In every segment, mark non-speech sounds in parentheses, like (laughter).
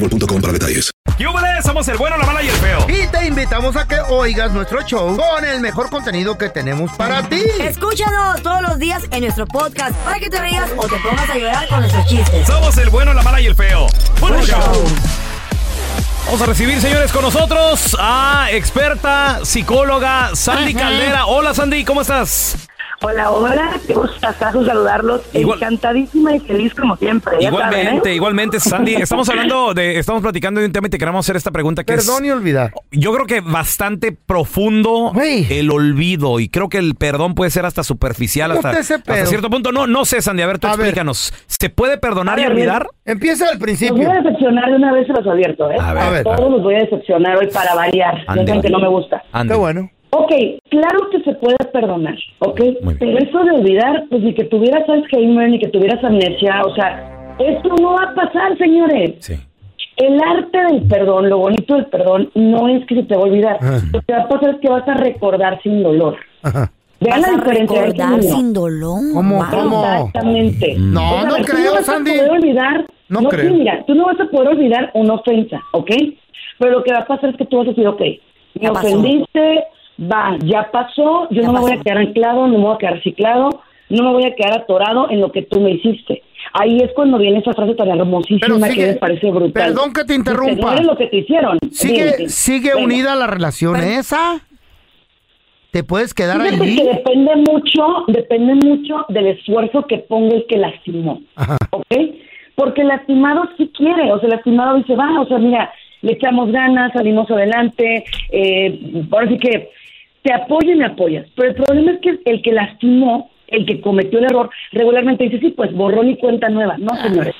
boostmobile.com para detalles. ¡Yúbales! Somos el bueno, la mala y el feo. Y te invitamos a que oigas nuestro show con el mejor contenido que tenemos para ti. Escúchanos todos los días en nuestro podcast para que te rías o te pongas a llorar con nuestros chistes. Somos el bueno, la mala y el feo. ¡Buen show! Vamos a recibir, señores, con nosotros a experta psicóloga Sandy Caldera. Hola, Sandy, ¿cómo estás? Hola, hola, qué gustazo saludarlos. Igual- Encantadísima y feliz como siempre. saben, Igualmente, ¿eh? igualmente, Sandy. Estamos hablando de, estamos platicando de un tema y te queremos hacer esta pregunta que Perdón es, y olvidar. yo creo que bastante profundo el olvido y creo que el perdón puede ser hasta superficial, ¿Cómo hasta, hasta cierto punto. No, no sé, Sandy, a ver, tú A ver. explícanos. ¿Se puede perdonar y olvidar? Empieza al Los principio. voy a decepcionar de una vez, se los advierto, ¿eh? A ver, A ver. Todos los voy a decepcionar hoy para variar. Ande. saben que no me gusta. Ande. Qué bueno. Ok, claro que se puede perdonar, ¿ok? Pero eso de olvidar, pues ni que tuvieras Alzheimer, ni que tuvieras amnesia, o sea, esto no va a pasar, señores. Sí. El arte del perdón, lo bonito del perdón, no es que se te va a olvidar. Ajá. Lo que va a pasar es que vas a recordar sin dolor. Ajá. Vean Vas la a diferencia. recordar sin dolor. ¿Cómo? Wow. ¿Cómo? Exactamente. No, O sea, no tú creo, vas a Sandy. poder olvidar. No sí, creo. mira, tú no vas a poder olvidar una ofensa, ¿ok? Pero lo que va a pasar es que tú vas a decir, ok, me pasó. Va, ya pasó, yo Ya no me voy a quedar anclado, no me voy a quedar ciclado, no me voy a quedar atorado en lo que tú me hiciste. Ahí es cuando viene esa frase tan hermosísima Pero sigue- que me parece brutal. perdón que te Dice, interrumpa. No eres lo que te hicieron. ¿Sigue, sigue Bueno, unida la relación esa? ¿Te puedes quedar Fíjate ahí? que depende mucho, depende mucho del esfuerzo que ponga el que lastimó. Ajá. ¿ok? Porque el lastimado sí quiere, o sea, el lastimado dice, va, o sea, mira, le echamos ganas, salimos adelante, eh, ahora sí que te apoyo y me apoyas. Pero el problema es que el que lastimó, el que cometió el error, regularmente dice, sí, pues borrón y cuenta nueva. No, señores.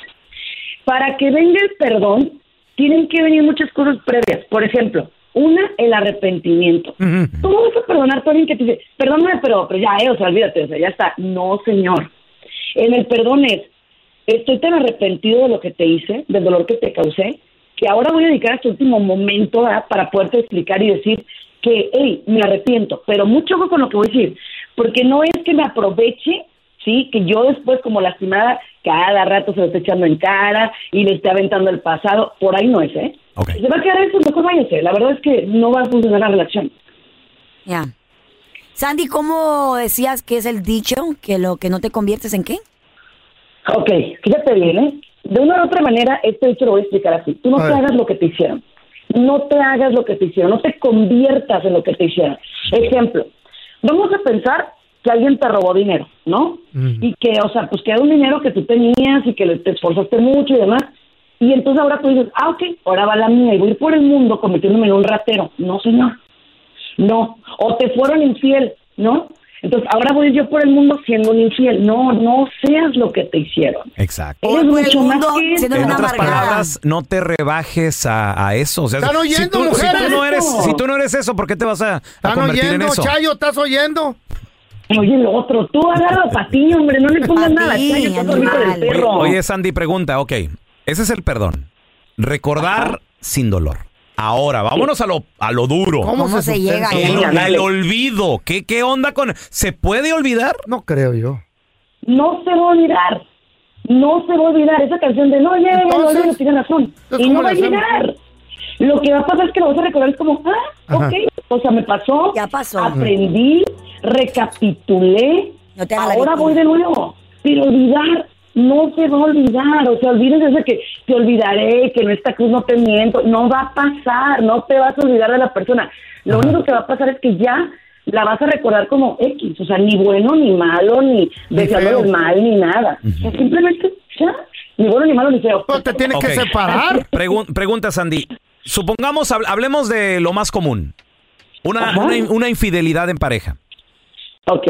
Para que venga el perdón, tienen que venir muchas cosas previas. Por ejemplo, una, el arrepentimiento. No vas a perdonar a alguien que te dice, perdóname, pero, pero ya, eh, o sea, olvídate, o sea, ya está. No, señor. En el perdón es, estoy tan arrepentido de lo que te hice, del dolor que te causé, que ahora voy a dedicar este último momento ¿verdad? para poderte explicar y decir que, hey, me arrepiento, pero mucho ojo con lo que voy a decir, porque no es que me aproveche, sí, que yo después como lastimada cada rato se lo esté echando en cara y le esté aventando el pasado, por ahí no es, ¿eh? Ok. Si se va a quedar eso, mejor váyase, la verdad es que no va a funcionar la relación. Ya. Sandy, ¿cómo decías que es el dicho? Que lo que no te conviertes en qué? Ok, fíjate bien, ¿eh? De una u otra manera, esto te lo voy a explicar así. Tú no te hagas lo que te hicieron. No te hagas lo que te hicieron. No te conviertas en lo que te hicieron. Ejemplo, vamos a pensar que alguien te robó dinero, ¿no? Y que, o sea, pues que era un dinero que tú tenías y que le- te esforzaste mucho y demás. Y entonces ahora tú dices, ah, ok, ahora va la mía y voy a ir por el mundo convirtiéndome en un ratero. No, señor. No. O te fueron infiel, ¿no? Entonces ahora voy yo por el mundo siendo un infiel. No, no seas lo que te hicieron. Exacto. Eres el mucho más que. En una otras amargada. palabras, no te rebajes a, a eso. O sea, ¿Están si oyendo, tú, si tú no eres, si tú no eres eso, ¿por qué te vas a, a ¿Están convertir en oyendo, eso? Chayo? ¿Estás oyendo? Oye, lo otro, tú agarra a Patiño, hombre, no le pongas nada. Patiño, Chayo, estás dormido del animal. Oye, perro. oye, Sandy, pregunta, ok, ese es el perdón. Recordar sin dolor. Ahora, vámonos a lo, a lo duro. ¿Cómo, ¿Cómo se llega ahí? El, el olvido. ¿Qué, ¿Qué onda con...? ¿Se puede olvidar? No creo yo. No se va a olvidar. No se va a olvidar esa canción de no llega, no olvides, tiene razón. Y ¿cómo no va a llegar. Lo que va a pasar es que lo vas a recordar es como, ah, Ajá. ok, o sea, me pasó, Ya pasó. aprendí, recapitulé, No te ahora voy de nuevo. Pero olvidar, no se va a olvidar. O sea, olvídense de que te olvidaré, que en esta cruz no te miento. No va a pasar, no te vas a olvidar de la persona. Lo único que va a pasar es que ya la vas a recordar como X. O sea, ni bueno, ni malo, ni deseando feo. mal, ni nada. O sea, simplemente ya, ni bueno, ni malo, ni feo. Pues te tienes que separar. (laughs) Pregun- pregunta, Sandy. Supongamos, hab- hablemos de lo más común. Una, una, una infidelidad en pareja. Ok.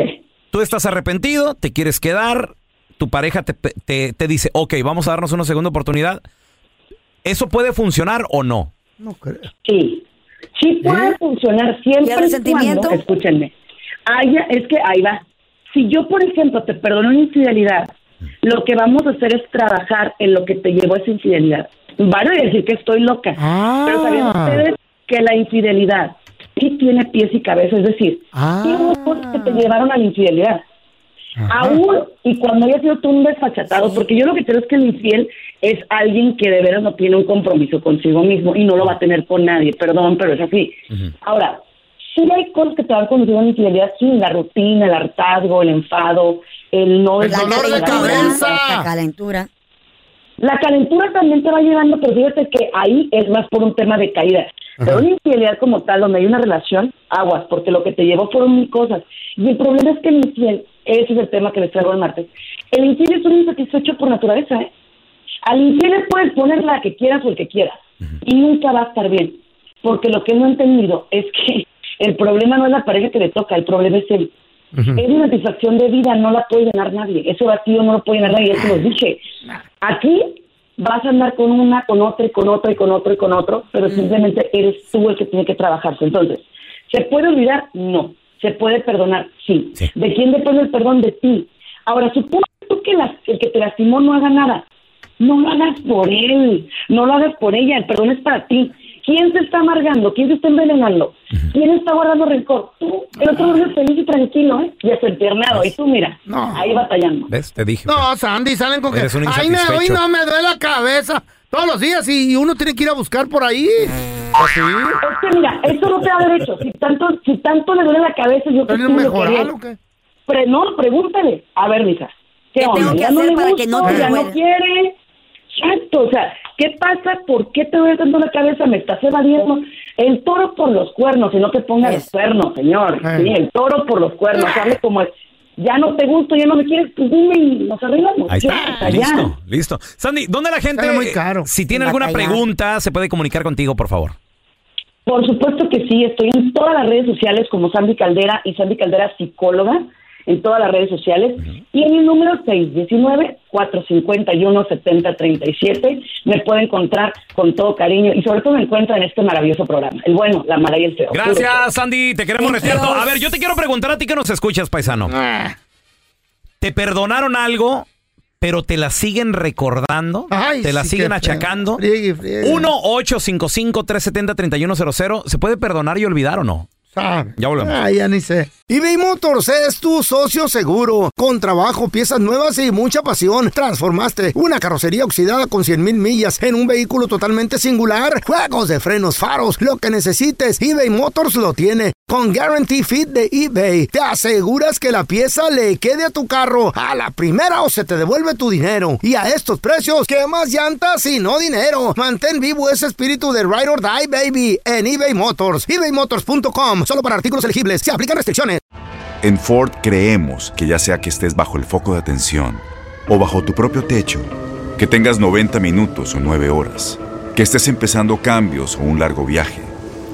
Tú estás arrepentido, te quieres quedar, tu pareja te, te- te dice, ok, vamos a darnos una segunda oportunidad. ¿Eso puede funcionar o no? No creo. Sí, sí puede ¿Eh? funcionar ¿Y siempre el y resentimiento? cuando, escúchenme, haya, es que ahí va. Si yo, por ejemplo, te perdono una infidelidad, lo que vamos a hacer es trabajar en lo que te llevó a esa infidelidad. Van a decir que estoy loca, Ah. pero ¿sabían ustedes que la infidelidad sí tiene pies y cabeza? Es decir, Ah. tiene cosas que te llevaron a la infidelidad. Aún y cuando haya sido tú un desfachatado, porque yo lo que creo es que el infiel es alguien que de veras no tiene un compromiso consigo mismo y no lo va a tener con nadie, perdón, pero es así. Ahora, sí hay cosas que te van conduciendo a la infidelidad, sí, la rutina, el hartazgo, el enfado, el no... El La dolor de calentura, cabeza. La calentura. La calentura también te va llevando, pero fíjate que ahí es más por un tema de caída. Pero una infidelidad como tal, donde hay una relación, aguas, porque lo que te llevó fueron mil cosas. Y el problema es que el infiel, ese es el tema que les traigo el martes, el infiel es un insatisfecho por naturaleza, ¿eh? Al infiel le puedes poner la que quieras o el que quieras, y nunca va a estar bien. Porque lo que no he entendido es que (laughs) el problema no es la pareja que le toca, el problema es él. Es una satisfacción de vida, no la puede llenar nadie. Ese vacío no lo puede llenar nadie, ya se los dije. Aquí vas a andar con una, con otra, y con otra, y con otro, y con otro, pero simplemente eres tú el que tiene que trabajarse. Entonces, ¿se puede olvidar? No. ¿Se puede perdonar? Sí. Sí. ¿De quién depende el perdón? De ti. Ahora, supone tú que las- el que te lastimó no haga nada. No lo hagas por él, no lo hagas por ella, el perdón es para ti. ¿Quién se está amargando? ¿Quién se está envenenando? ¿Quién está guardando rencor? Tú, el otro es feliz y tranquilo, ¿eh? Y acertiernado. Y tú, mira, No. ahí batallando. ¿Ves? Te dije. No, Sandy, salen con que. Eres un Ay, me, hoy insatisfecho". no me duele la cabeza. Todos los días y uno tiene que ir a buscar por ahí. Así. Es que mira, eso no te da derecho. Si tanto, si tanto le duele la cabeza, yo que ¿Tienes tú lo mejorar o qué? Pre- no, pregúntale. A ver, mija. ¿Qué, ¿Qué onda? tengo que ¿Ya no le para que no te ¿Ya no quiere? Exacto. O sea, ¿qué pasa? ¿Por qué te duele tanto la cabeza? ¿Me estás evadiendo? El toro por los cuernos, y no te pongas los cuernos, señor. Eh. Sí, el toro por los cuernos. Hable como es. Ya no te gusto, ya no me quieres, pues dime y nos arreglamos. Ahí está, ya. listo, listo. Sandy, ¿dónde la gente, muy caro. si tiene alguna pregunta, se puede comunicar contigo, por favor? Por supuesto que sí, estoy en todas las redes sociales como Sandy Caldera y Sandy Caldera psicóloga en todas las redes sociales y en mi número 619-451-7037 me puede encontrar con todo cariño y sobre todo me encuentra en este maravilloso programa, el bueno, la mala y el feo. Gracias, Sandy. Te queremos you. A ver, yo te quiero preguntar a ti que nos escuchas, paisano. Ah. ¿Te perdonaron algo, pero te la siguen recordando? Ay, ¿Te la sí, siguen achacando? Friegue, friegue. 1-855-370-3100. ¿Se puede perdonar y olvidar o no? Sabe. Ya volvemos. Ah, ya ni sé. eBay Motors es tu socio seguro. Con trabajo, piezas nuevas y mucha pasión. Transformaste una carrocería oxidada con 100 mil millas en un vehículo totalmente singular. Juegos de frenos, faros, lo que necesites, eBay Motors lo tiene. Con Guarantee Fit de eBay, te aseguras que la pieza le quede a tu carro a la primera o se te devuelve tu dinero. Y a estos precios, ¿qué más llantas y no dinero? Mantén vivo ese espíritu de Ride or Die, baby, en eBay Motors. ebaymotors.com. Solo para artículos elegibles. Se aplican restricciones. En Ford creemos que ya sea que estés bajo el foco de atención o bajo tu propio techo, que tengas 90 minutos o 9 horas, que estés empezando cambios o un largo viaje,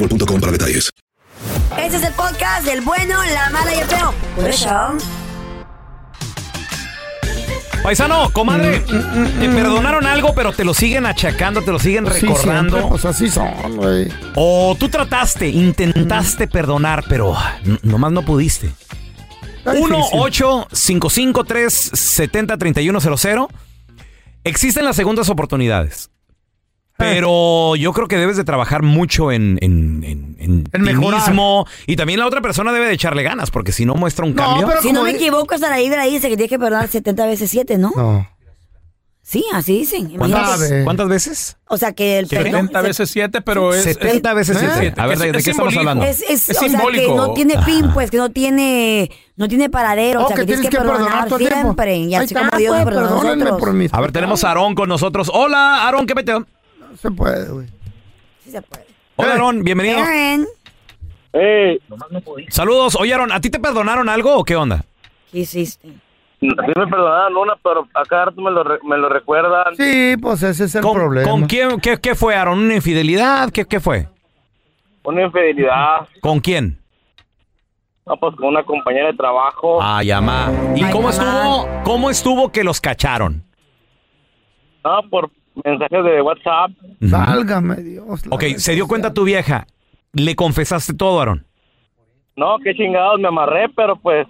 boostmobile.com para detalles. Este es el podcast del bueno, la mala y el feo. Por eso. Paisano, comadre, te perdonaron algo, pero te lo siguen achacando, te lo siguen Sí, recordando. siempre, pues así son, güey. O tú trataste, intentaste perdonar, pero n- nomás no pudiste. Está 1 difícil. 8 55 70 3100 Existen las segundas oportunidades. Pero yo creo que debes de trabajar mucho en, en, en, en En ti mejorar. mismo. Y también la otra persona debe de echarle ganas, porque si no muestra un No, cambio. pero- Si no como me di- equivoco, hasta la Biblia dice que tienes que perdonar 70 veces 7, ¿no? No. Sí, así dicen. ¿Cuántas, Imagínate. Cuántas veces? O sea, que el perdón... 70 veces 7, pero es... 70 veces ¿Eh? 7. A ver, Es- ¿de, qué estamos hablando? Es, es, Es o sea, que simbólico. no tiene fin, pues, que no tiene, no tiene paradero. Oh, o sea, que, tienes que perdonar, todo el tiempo. siempre. Y así está, como Dios pues, nos perdonó a nosotros. A ver, tenemos a. Aarón con nosotros. Hola, Aarón, ¿qué peteo? Se puede, güey. Sí se puede. Hola, Aarón, bienvenido. Aaron, Saludos. Oye, Aarón, ¿a ti te perdonaron algo o qué onda? ¿qué hiciste? Sí me perdonaron una, pero a cada rato me lo, re- me lo recuerdan. Sí, pues ese es el ¿Con, problema. con quién? Qué, qué fue, Aaron? ¿Una infidelidad? ¿Qué, qué fue? Una infidelidad, ¿Con quién? no, pues con una compañera de trabajo. Ah, llama. ¿Y Ay, cómo mamá. estuvo? ¿Cómo estuvo que los cacharon? No, por mensajes de WhatsApp. Válgame Dios. Ok, se dio cuenta tu vieja. ¿Le confesaste todo, Aaron? No, qué chingados, me amarré, pero pues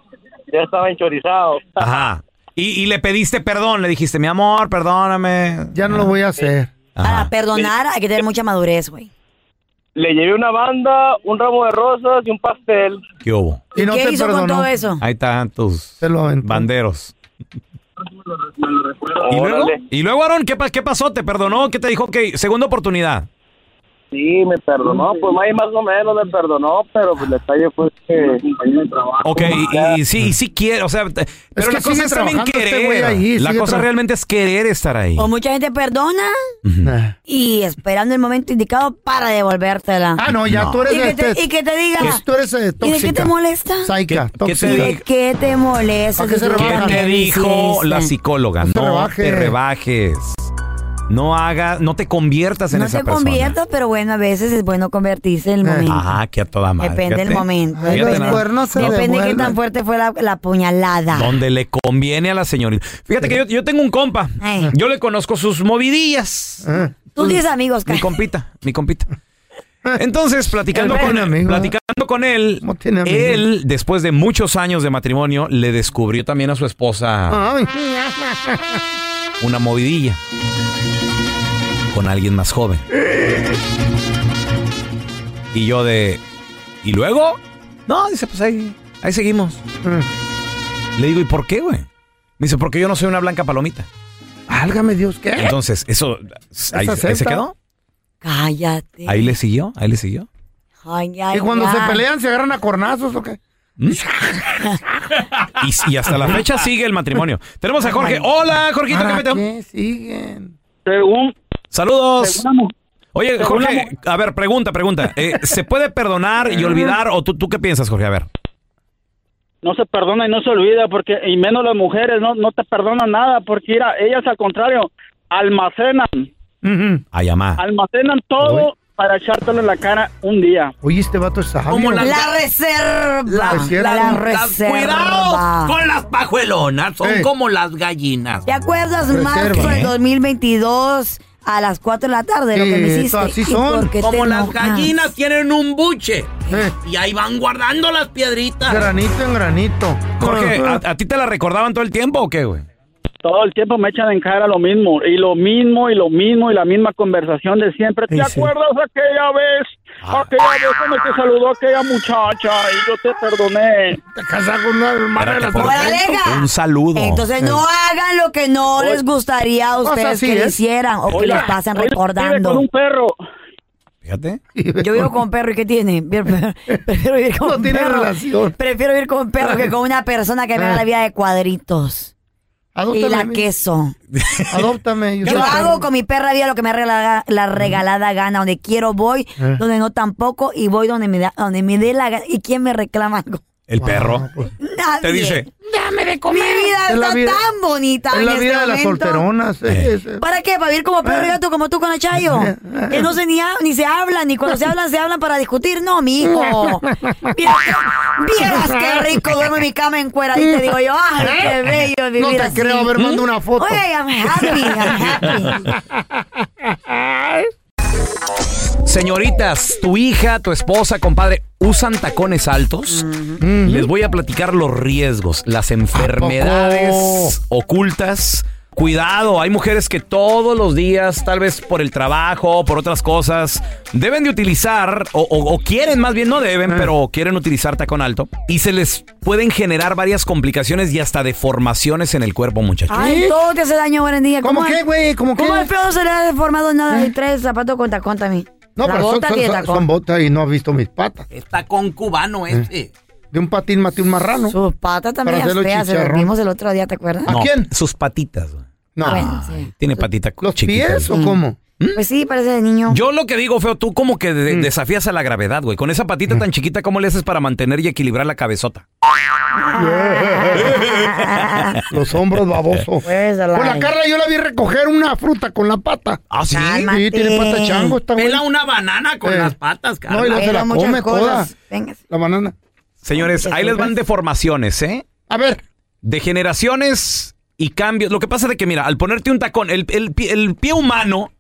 ya estaba enchorizado. (laughs) Ajá. Y, y le pediste perdón. Le dijiste, mi amor, perdóname. Ya no lo voy a hacer. Ajá. Para perdonar hay que tener mucha madurez, güey. Le llevé una banda, un ramo de rosas y un pastel. ¿Qué hubo? Y no ¿Qué te hizo con todo eso? Ahí están tus Se lo aventó. banderos. ¿Y luego? ¿Y luego, Aaron, qué, qué pasó? ¿Te perdonó? ¿Qué te dijo? Ok, segunda oportunidad. Sí, me perdonó, pues más, más o menos me perdonó, pero pues, el detalle fue que compañero de trabajo. Ok, y, y sí, y sí quiere, o sea, pero que la cosa es también este querer. güey ahí, la cosa realmente es querer estar ahí. O mucha gente perdona Nah. y esperando el momento indicado para devolvértela. Ah, no, ya No. tú eres y, que te, este- y que te diga. que tú eres eh, ¿Y de tóxica. qué te molesta? Saica, ¿Qué- qué te tóxica. ¿De qué te molesta? ¿Para qué te dijo la psicóloga? No No, te rebajes. Te. No hagas, no te conviertas en No esa te persona. conviertas, pero bueno, a veces es bueno convertirse en el momento. Ajá, que a toda madre. Depende del momento. Ahí Fíjate los nada. cuernos se Depende de qué tan fuerte fue la, la puñalada. Donde le conviene a la señorita. Fíjate que yo, yo tengo un compa. Eh. Yo le conozco sus movidillas. Ah, Tú tienes amigos, Mi Ca- compita, mi compita. Entonces, platicando Él con, amigos. platicando con él, él, después de muchos años de matrimonio, le descubrió también a su esposa Ay. una movidilla con alguien más joven. Y yo de... ¿Y luego? No, dice, pues ahí, ahí seguimos. Le digo, ¿y por qué, güey? Me dice, porque yo no soy una blanca palomita. Válgame Dios, ¿qué? Entonces, eso... Ahí, ¿Esa ahí se quedó. Cállate. Ahí le siguió, ahí le siguió. Ay, ay, ¿Y cuando ay. se pelean se agarran a cornazos o qué? ¿Mm? Y, y hasta la fecha sigue el matrimonio. Tenemos a Jorge. Hola, Jorgito, ¿qué qué siguen? Según, Saludos. Oye, Jorge, a ver, pregunta, pregunta. Eh, ¿Se puede perdonar y olvidar o tú, tú qué piensas, Jorge? A ver. no se perdona y no se olvida, porque y menos las mujeres no, no te perdonan nada, porque mira, ellas al contrario, almacenan. A llamar. almacenan todo para echártelo en la cara un día. Oye, este vato es sabio. ¿Cómo la- La reserva. La- reserva. con las pajuelonas, son Eh. como las gallinas. ¿Te acuerdas marzo del ¿Eh? 2022 a las 4 de la tarde lo que me Sí, hiciste? así ¿Y son. qué te enojas? tienen un buche Eh, y ahí van guardando las piedritas. granito en granito. Jorge, ¿a, a ti te la recordaban todo el tiempo o qué, güey? Todo el tiempo me echan en cara lo mismo, y lo mismo, y lo mismo, y la misma conversación de siempre. ¿Te Sí, sí. acuerdas aquella vez? Ah. Aquella vez cuando te saludó aquella muchacha y yo te perdoné. Te casas con una hermana de las Espérate, ¡Fuera, Lega! Un saludo. Entonces no hagan lo que no les gustaría a Pues ustedes así que le hicieran o que les pasen vive con recordando. un perro. Fíjate. Yo vivo con perro y ¿qué tiene? (laughs) Prefiero vivir con No un tiene perro. relación. Prefiero vivir con un perro que con una persona que me haga la vida de cuadritos. Y Adóptame la mí. queso. (laughs) Adóptame. Yo hago con mi perra vida lo que me regala la regalada gana. Donde quiero voy, Eh. donde no tampoco, y voy donde me, da, donde me dé la gana. ¿Y quién me reclama algo? El perro. Nadie. Te dice, Dame de comer. Mi vida Es está vida- tan bonita. Es en la este vida de las momento. solteronas. Eh. ¿Para qué? ¿Para vivir como perro y gato como tú con el chayo? Que no se ni, ha- ni se hablan, ni cuando se hablan, se hablan para discutir. No, mi hijo. Vieras qué rico duermo en mi cama en cuera. Y te digo yo, ay, qué bello vivir No te así. creo, a ver, manda una foto. Oye, I'm happy, I'm happy. (laughs) Señoritas, tu hija, tu esposa, compadre, ¿usan tacones altos? Les voy a platicar los riesgos, las enfermedades ocultas. Cuidado, hay mujeres que todos los días, tal vez por el trabajo, por otras cosas, deben de utilizar, o, o- o quieren más bien, no deben, pero quieren utilizar tacón alto. Y se les pueden generar varias complicaciones y hasta deformaciones en el cuerpo, muchachos. Ay, todo te hace daño hoy en día. ¿Cómo qué, güey? ¿Cómo qué? ¿Cómo el no se le ha deformado nada y trae zapatos con tacón también? No, La pero son, bota son- son- botas y no has visto mis patas. Es tacón cubano este. De un patín maté un marrano. Sus patas también hacerlo feas, se las vimos el otro día, ¿te acuerdas? ¿A No, quién? Sus patitas. güey. No. Bueno, sí. Tiene patita ¿Los chiquita. pies o cómo? Pues sí, parece de niño. Yo lo que digo, feo, tú como que de- Mm. desafías a la gravedad, güey. Con esa patita tan chiquita, ¿cómo le haces para mantener y equilibrar la cabezota? Los hombros babosos. Pues, la- la Carla yo la vi recoger una fruta con la pata. ¿Ah, sí? Cálmate. Sí, tiene pata chango esta güey. Pela una banana con Eh. las patas, No, y Carla. la- se la come cosas. toda. Venga. La banana. Señores, ahí les van deformaciones, ¿eh? A ver. Degeneraciones y cambios. Lo que pasa es de que, mira, al ponerte un tacón, el, el pie- el pie humano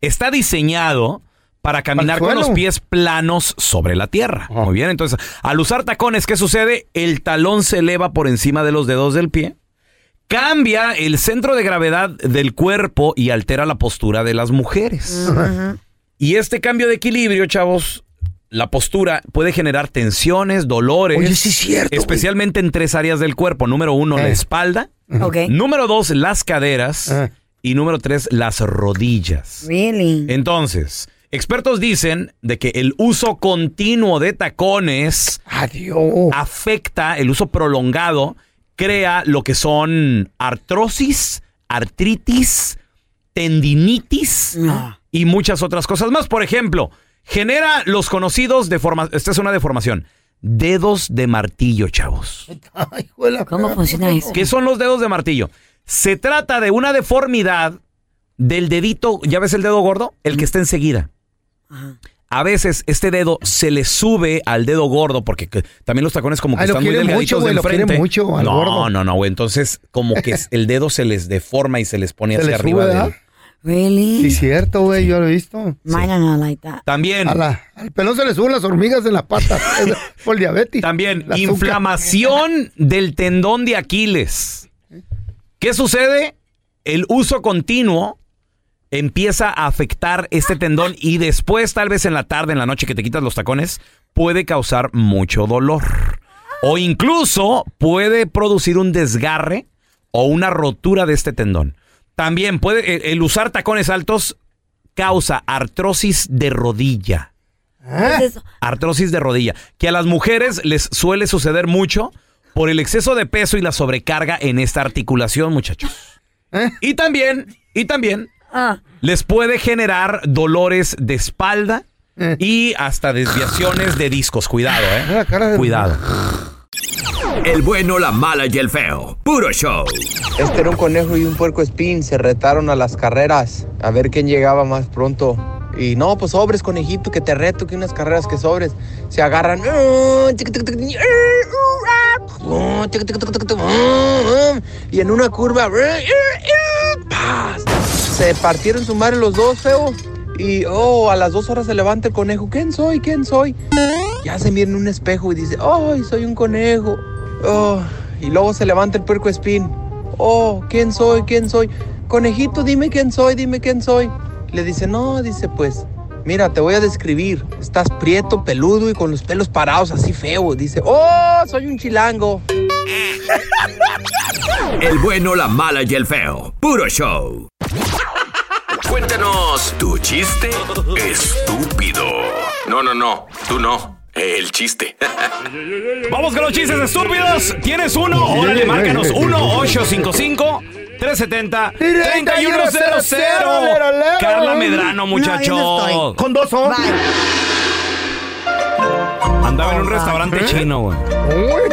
está diseñado para caminar con los pies planos sobre la tierra. Muy bien, entonces, al usar tacones, ¿qué sucede? El talón se eleva por encima de los dedos del pie. Cambia el centro de gravedad del cuerpo y altera la postura de las mujeres. Y este cambio de equilibrio, chavos, la postura puede generar tensiones, dolores. Oye, sí es cierto, güey. Especialmente en tres áreas del cuerpo. Número uno, la Eh. espalda. Número dos, las caderas. Eh. Y número tres, las rodillas. Really? Entonces, expertos dicen de que el uso continuo de tacones Adiós. afecta el uso prolongado, crea lo que son artrosis, artritis, tendinitis y muchas otras cosas más. Por ejemplo, genera los conocidos deformaciones. Esta es una deformación. Dedos de martillo, chavos. Ay, ¿Cómo funciona eso? ¿Qué son los dedos de martillo? Se trata de una deformidad del dedito, ¿ya ves el dedo gordo? El que está enseguida. A veces este dedo se le sube al dedo gordo porque que- también los tacones como que Ay, están muy delgaditos mucho, güey, de lo mucho al no, gordo. no, no, güey. Entonces como que (laughs) el dedo se les deforma y se les pone Se hacia arriba sube, del... ¿verdad? Really? Sí, cierto, güey, yo lo he visto. Mine are not like that. También, A la- al pelón se le suben las hormigas en la pata (laughs) por el diabetes. también inflamación del tendón de Aquiles. ¿Qué sucede? El uso continuo empieza a afectar este tendón y después, tal vez en la tarde, en la noche que te quitas los tacones, puede causar mucho dolor. O incluso puede producir un desgarre o una rotura de este tendón. También puede, el- usar tacones altos causa artrosis de rodilla. ¿Qué es eso? Artrosis de rodilla, que a las mujeres les suele suceder mucho por el exceso de peso y la sobrecarga en esta articulación, muchachos. ¿Eh? Y también, y también Ah, les puede generar dolores de espalda Eh. y hasta desviaciones de discos. Cuidado, Mira la cara eh. de- Cuidado. El bueno, la mala y el feo. Puro show. Este era un conejo y un puerco espín. Se retaron a las carreras a ver quién llegaba más pronto. Y no, pues sobres, conejito, que te reto, que unas carreras que sobres. Se agarran. Y en una curva. ¡paz! Se partieron su madre los dos, feo. Y oh, a las dos horas se levanta el conejo. ¿Quién soy? ¿Quién soy? Ya se mira en un espejo y dice, ¡ay, soy un conejo! Oh, y luego se levanta el puerco espín. ¡Oh, quién soy! ¿Quién soy? Conejito, dime quién soy, dime quién soy. Le dice, no, dice, pues, mira, te voy a describir. Estás prieto, peludo y con los pelos parados así feo. Dice, ¡oh, soy un chilango! El bueno, la mala y el feo. Puro show. Cuéntanos tu chiste estúpido. No, no, no, tú no. El chiste. Vamos con los chistes estúpidos. ¿Tienes uno? Órale, márcanos 1-855-370-3100. Carla Medrano, muchacho. Con dos son. Andaba en un restaurante chino, güey.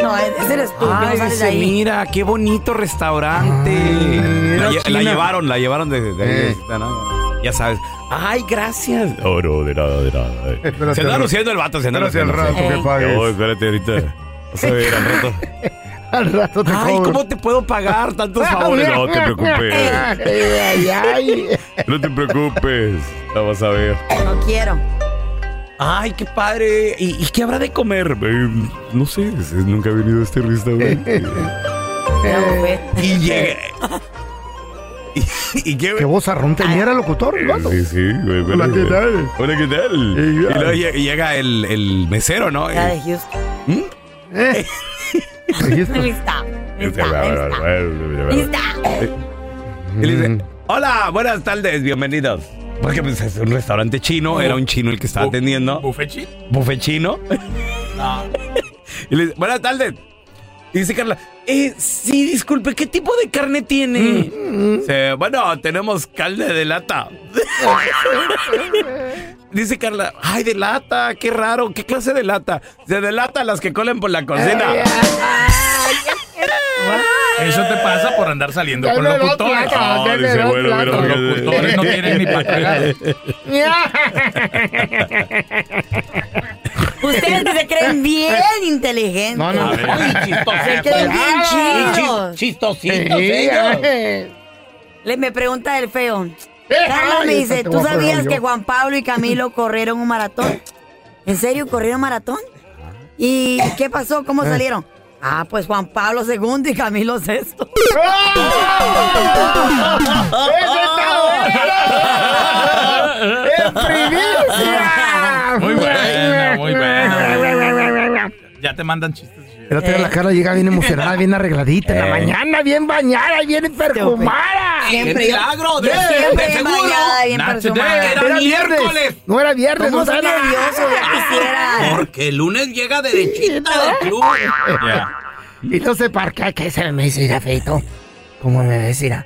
No, ese eres tú. Ay, no dice, mira, qué bonito restaurante. la, lle- la llevaron, la llevaron de, de- Eh. ¿no? Ya sabes. Ay, gracias. Oh, no, de nada, de nada. (laughs) Se anda luciendo el vato, se anda luciendo. rato que pagues. No, espérate ahorita. (laughs) Vas a ver al rato. Al rato te Ay, cobro. ¿cómo te puedo pagar tantos (laughs) favores? No te preocupes. Ay, ay. No te preocupes. La vas a ver. No quiero. Ay, qué padre. ¿Y, y qué habrá de comer? Eh, no sé, nunca he venido a este restaurante. (laughs) y llegué. (laughs) ¿Y, y qué, ¿Qué vozarrón tenía? ¿Era locutor? el vato? Sí, sí, güey. Hola, ¿qué tal? Hola, ¿qué tal? Y luego lle- llega el, el mesero, ¿no? Ya de Houston. Eh. (laughs) Le dice, hola, buenas tardes, bienvenidos. Porque pues, es un restaurante chino, era un chino el que estaba atendiendo. ¿Buffet chino? Buffet chino. (laughs) (laughs) Y le dice, buenas tardes. Y dice Carla, eh, sí, disculpe, ¿qué tipo de carne tiene? Dice, bueno, tenemos carne de lata. (laughs) Dice Carla, ay, de lata, qué raro, ¿qué clase de lata? Dice, de lata las que colen por la cocina. Eso te pasa por andar saliendo con locutores. deme dice, bueno, mira, los locutores no tienen ni para. Ustedes que se creen bien inteligentes. No, no. Ay, Se creen bien chidos. Chistositos Le me pregunta el feo. Eh, Carla ay, me dice, ¿tú sabías yo". que Juan Pablo y Camilo corrieron un maratón? ¿En serio corrieron maratón? ¿Y qué pasó? ¿Cómo Eh. salieron? Ah, pues Juan Pablo segundo y Camilo sexto. (laughs) ¡En primicia! Muy buena, muy buena. Ya te mandan chistes. El otro día la cara llega bien emocionada, bien arregladita. En la mañana, bien bañada, bien perfumada. Siempre milagro! yo siempre bien bañada, bien. Era miércoles. No era viernes, ¿Cómo no era nervioso? Ya quisiera. Porque el lunes llega derechita del club. Y entonces, ¿para qué? ¿Qué se me dice, feito? ¿Cómo me mira?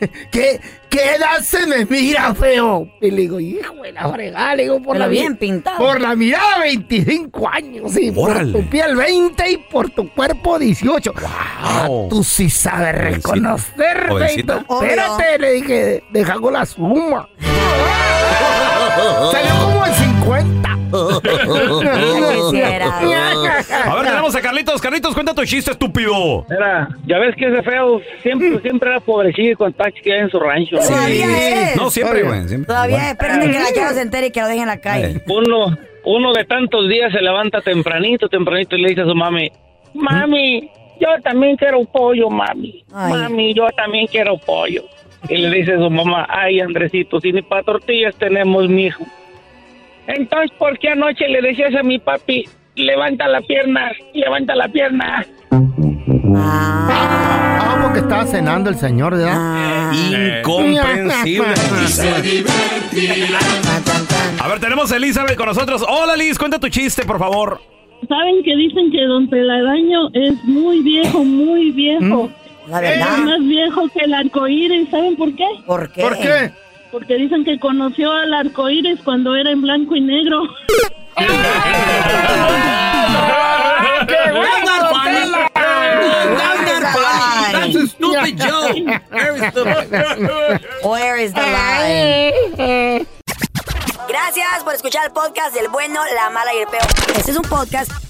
(laughs) ¿Qué, ¿Qué edad se me mira, feo? Y le digo, hijo de la fregada, le digo, por Pero la bien pintado. Por la mirada, 25 años. Y por Órale. tu piel, 20 y por tu cuerpo, 18. Ah, tú sí sabes reconocer. Espérate, le dije, deja con la suma. (laughs) Salió como en 50. A ver, tenemos a Carlitos. Carlitos, cuenta tu chiste, estúpido. Mira, ya ves que ese feo siempre, (laughs) siempre era pobrecillo y con taxi que hay en su rancho. ¿no? Todavía es. No, siempre, güey. siempre. Todavía esperan de que la chava se entere y que lo dejen en la calle. Uno, uno de tantos días se levanta tempranito, tempranito y le dice a su mami, mami, yo también quiero pollo, mami. Ay. Mami, yo también quiero pollo. Y le dice a su mamá, ay, Andresito, si ni para tortillas tenemos, mijo. Entonces, ¿por qué anoche le decías a mi papi, levanta la pierna, levanta la pierna? Ah, porque estaba cenando el señor, ¿verdad? Ah. Incomprensible. (laughs) A ver, tenemos a Elizabeth con nosotros. Hola, Liz, cuenta tu chiste, por favor. ¿Saben que dicen que Don Telaraño es muy viejo, muy viejo? La Es más viejo que el arcoíris. ¿Saben por qué? ¿Por qué? ¿Por qué? Porque dicen que conoció al arcoíris cuando era en blanco y negro. ¡Qué bueno, That's a stupid joke. Where is the line? Gracias por escuchar el podcast del bueno, la mala y el peor. Este es un podcast